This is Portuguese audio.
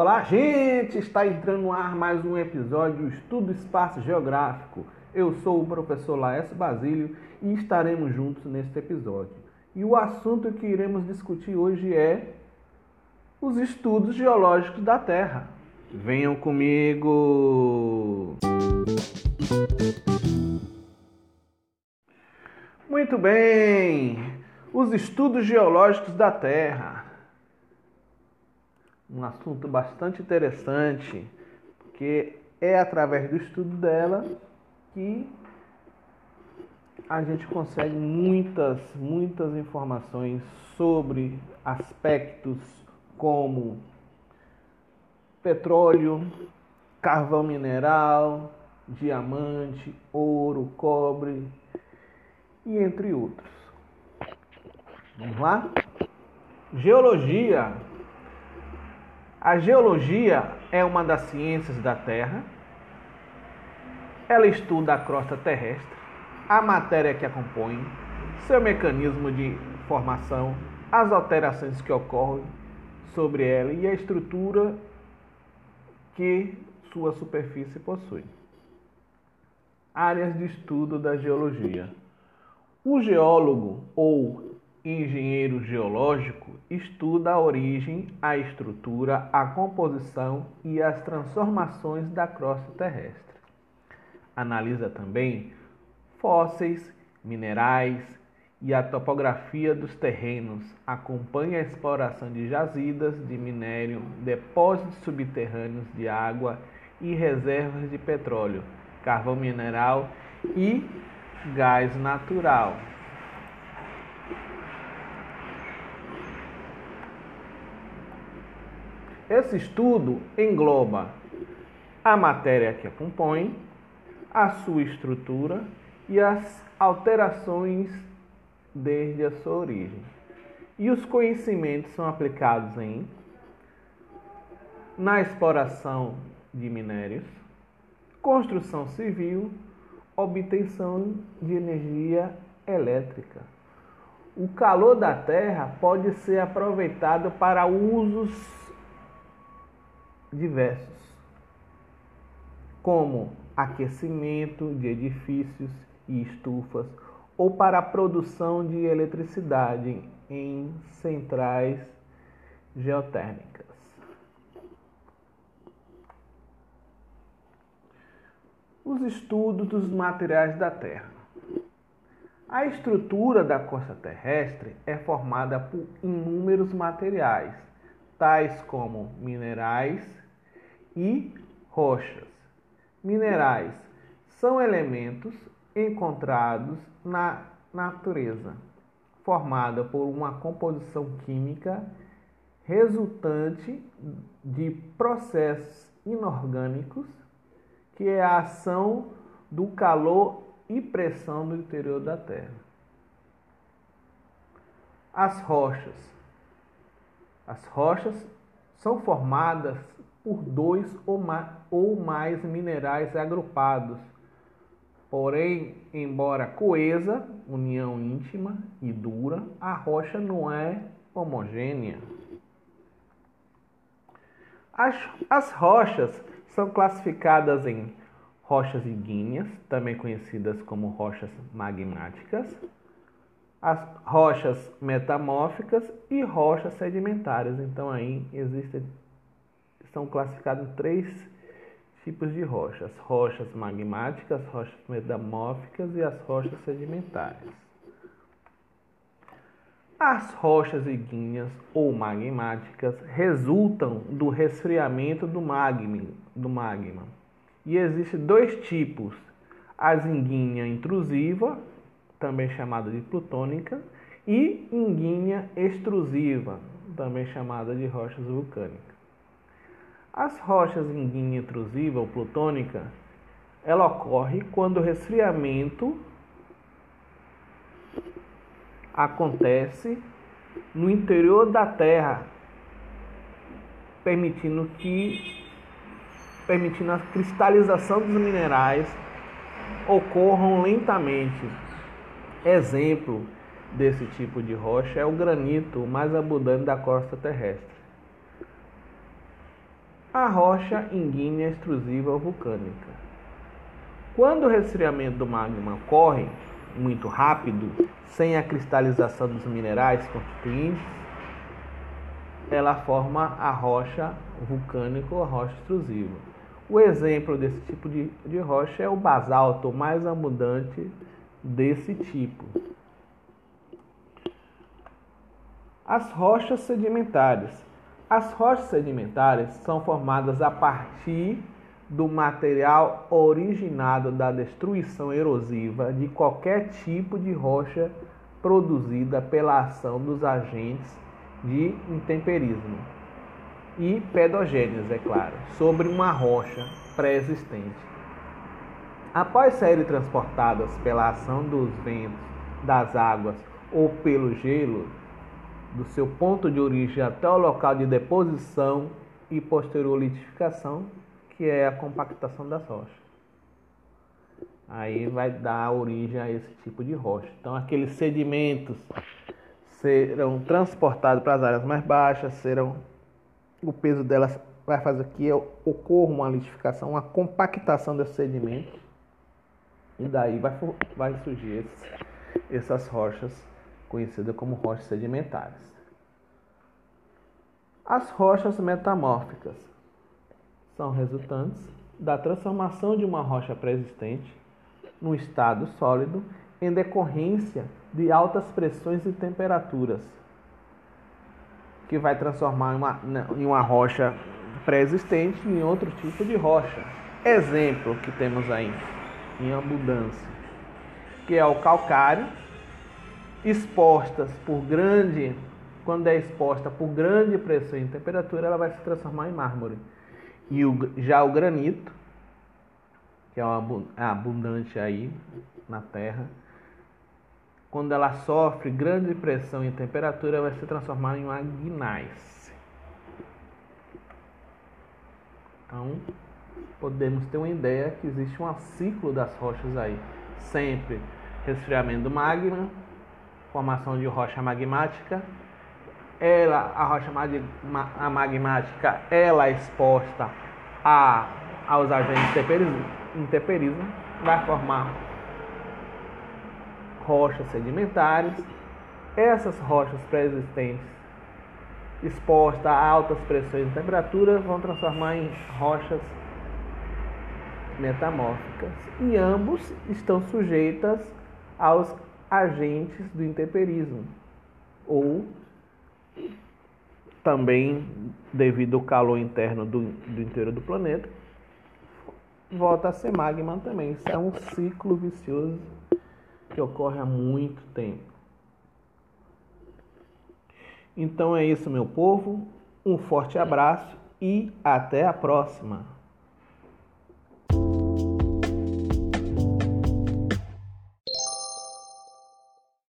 Olá, gente! Está entrando no ar mais um episódio do Estudo Espaço Geográfico. Eu sou o professor Laércio Basílio e estaremos juntos neste episódio. E o assunto que iremos discutir hoje é os estudos geológicos da Terra. Venham comigo! Muito bem! Os estudos geológicos da Terra um assunto bastante interessante, porque é através do estudo dela que a gente consegue muitas, muitas informações sobre aspectos como petróleo, carvão mineral, diamante, ouro, cobre e entre outros. Vamos lá? Geologia a geologia é uma das ciências da Terra. Ela estuda a crosta terrestre, a matéria que a compõe, seu mecanismo de formação, as alterações que ocorrem sobre ela e a estrutura que sua superfície possui. Áreas de estudo da geologia. O geólogo ou engenheiro geológico estuda a origem, a estrutura, a composição e as transformações da crosta terrestre. Analisa também fósseis, minerais e a topografia dos terrenos. Acompanha a exploração de jazidas de minério, depósitos subterrâneos de água e reservas de petróleo, carvão mineral e gás natural. Esse estudo engloba a matéria que a compõe, a sua estrutura e as alterações desde a sua origem. E os conhecimentos são aplicados em na exploração de minérios, construção civil, obtenção de energia elétrica. O calor da Terra pode ser aproveitado para usos diversos, como aquecimento de edifícios e estufas ou para a produção de eletricidade em centrais geotérmicas. Os estudos dos materiais da Terra. A estrutura da costa terrestre é formada por inúmeros materiais, tais como minerais, e rochas. Minerais são elementos encontrados na natureza, formada por uma composição química resultante de processos inorgânicos, que é a ação do calor e pressão do interior da Terra. As rochas. As rochas são formadas por dois ou mais minerais agrupados. Porém, embora coesa, união íntima e dura, a rocha não é homogênea. As, as rochas são classificadas em rochas ígneas, também conhecidas como rochas magmáticas, as rochas metamórficas e rochas sedimentares. Então aí existem são classificados três tipos de rochas: rochas magmáticas, rochas metamórficas e as rochas sedimentares. As rochas ígneas ou magmáticas resultam do resfriamento do magma, do magma. E existem dois tipos: a ígnea intrusiva, também chamada de plutônica, e ígnea extrusiva, também chamada de rochas vulcânicas. As rochas em guinha intrusiva ou plutônica, ela ocorre quando o resfriamento acontece no interior da Terra, permitindo que permitindo a cristalização dos minerais ocorram lentamente. Exemplo desse tipo de rocha é o granito mais abundante da costa terrestre. A rocha ígnea extrusiva vulcânica. Quando o resfriamento do magma ocorre muito rápido, sem a cristalização dos minerais constituintes, ela forma a rocha vulcânica ou a rocha extrusiva. O exemplo desse tipo de, de rocha é o basalto mais abundante desse tipo. As rochas sedimentares. As rochas sedimentares são formadas a partir do material originado da destruição erosiva de qualquer tipo de rocha produzida pela ação dos agentes de intemperismo e pedogênios, é claro, sobre uma rocha pré-existente. Após serem transportadas pela ação dos ventos, das águas ou pelo gelo, do seu ponto de origem até o local de deposição e posterior litificação, que é a compactação das rochas. Aí vai dar origem a esse tipo de rocha. Então, aqueles sedimentos serão transportados para as áreas mais baixas, serão o peso delas vai fazer que ocorra uma litificação, uma compactação desse sedimento e daí vai, vai surgir esses, essas rochas conhecidas como rochas sedimentares. As rochas metamórficas são resultantes da transformação de uma rocha pré-existente no estado sólido em decorrência de altas pressões e temperaturas, que vai transformar uma, em uma rocha pré-existente em outro tipo de rocha. Exemplo que temos aí em abundância, que é o calcário, expostas por grande, quando é exposta por grande pressão e temperatura, ela vai se transformar em mármore. E o, já o granito, que é, é abundante aí na Terra, quando ela sofre grande pressão e temperatura, vai se transformar em uma. Então, podemos ter uma ideia que existe um ciclo das rochas aí. Sempre resfriamento do magma, formação de rocha magmática. Ela, a rocha a magmática, ela é exposta a, aos agentes de temperismo, vai formar rochas sedimentares. Essas rochas pré-existentes expostas a altas pressões e temperaturas vão transformar em rochas metamórficas e ambos estão sujeitas aos agentes do intemperismo ou também devido ao calor interno do, do interior do planeta volta a ser magma também. Isso é um ciclo vicioso que ocorre há muito tempo. Então é isso, meu povo. Um forte abraço e até a próxima.